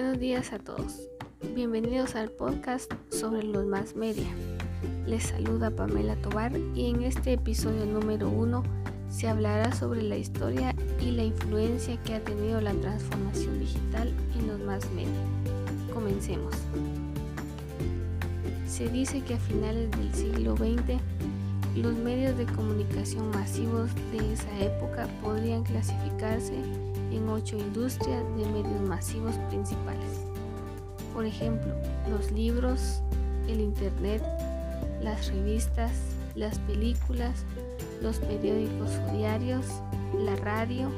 Buenos días a todos. Bienvenidos al podcast sobre los más media. Les saluda Pamela Tobar y en este episodio número uno se hablará sobre la historia y la influencia que ha tenido la transformación digital en los más media. Comencemos. Se dice que a finales del siglo XX los medios de comunicación masivos de esa época podrían clasificarse en ocho industrias de medios masivos principales. Por ejemplo, los libros, el Internet, las revistas, las películas, los periódicos o diarios, la radio,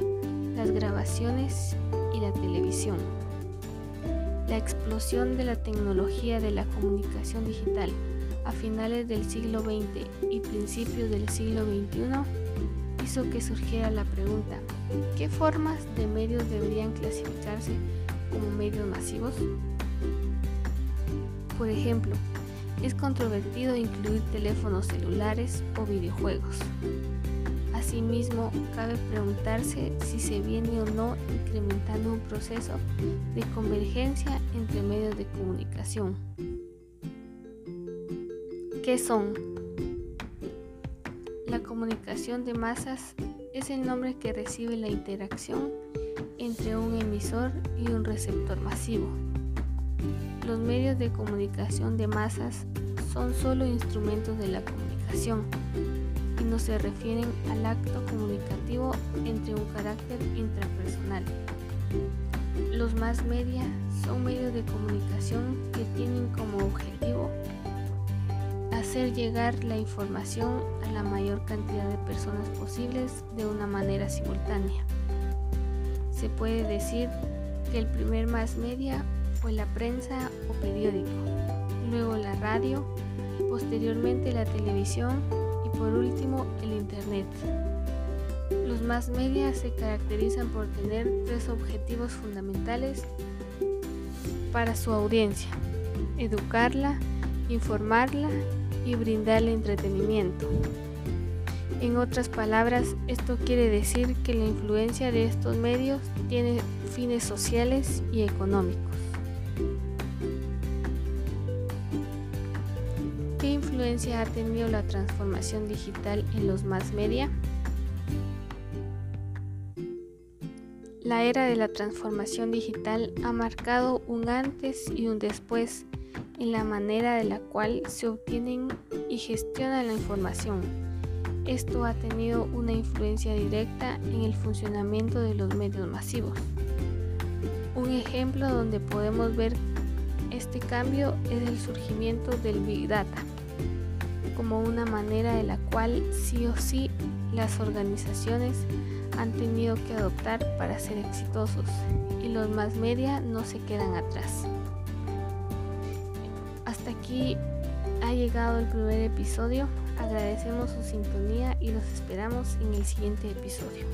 las grabaciones y la televisión. La explosión de la tecnología de la comunicación digital a finales del siglo XX y principios del siglo XXI hizo que surgiera la pregunta, ¿qué formas de medios deberían clasificarse como medios masivos? Por ejemplo, es controvertido incluir teléfonos celulares o videojuegos. Asimismo, cabe preguntarse si se viene o no incrementando un proceso de convergencia entre medios de comunicación. ¿Qué son? La comunicación de masas es el nombre que recibe la interacción entre un emisor y un receptor masivo. Los medios de comunicación de masas son solo instrumentos de la comunicación y no se refieren al acto comunicativo entre un carácter intrapersonal. Los más media son medios de comunicación que tienen como objetivo hacer llegar la información a la mayor cantidad de personas posibles de una manera simultánea. Se puede decir que el primer más media fue la prensa o periódico, luego la radio, posteriormente la televisión y por último el Internet. Los más media se caracterizan por tener tres objetivos fundamentales para su audiencia, educarla, informarla y brindarle entretenimiento. En otras palabras, esto quiere decir que la influencia de estos medios tiene fines sociales y económicos. ¿Qué influencia ha tenido la transformación digital en los más media? La era de la transformación digital ha marcado un antes y un después en la manera de la cual se obtienen y gestiona la información. Esto ha tenido una influencia directa en el funcionamiento de los medios masivos. Un ejemplo donde podemos ver este cambio es el surgimiento del Big Data, como una manera de la cual sí o sí las organizaciones han tenido que adoptar para ser exitosos y los más media no se quedan atrás aquí ha llegado el primer episodio. Agradecemos su sintonía y los esperamos en el siguiente episodio.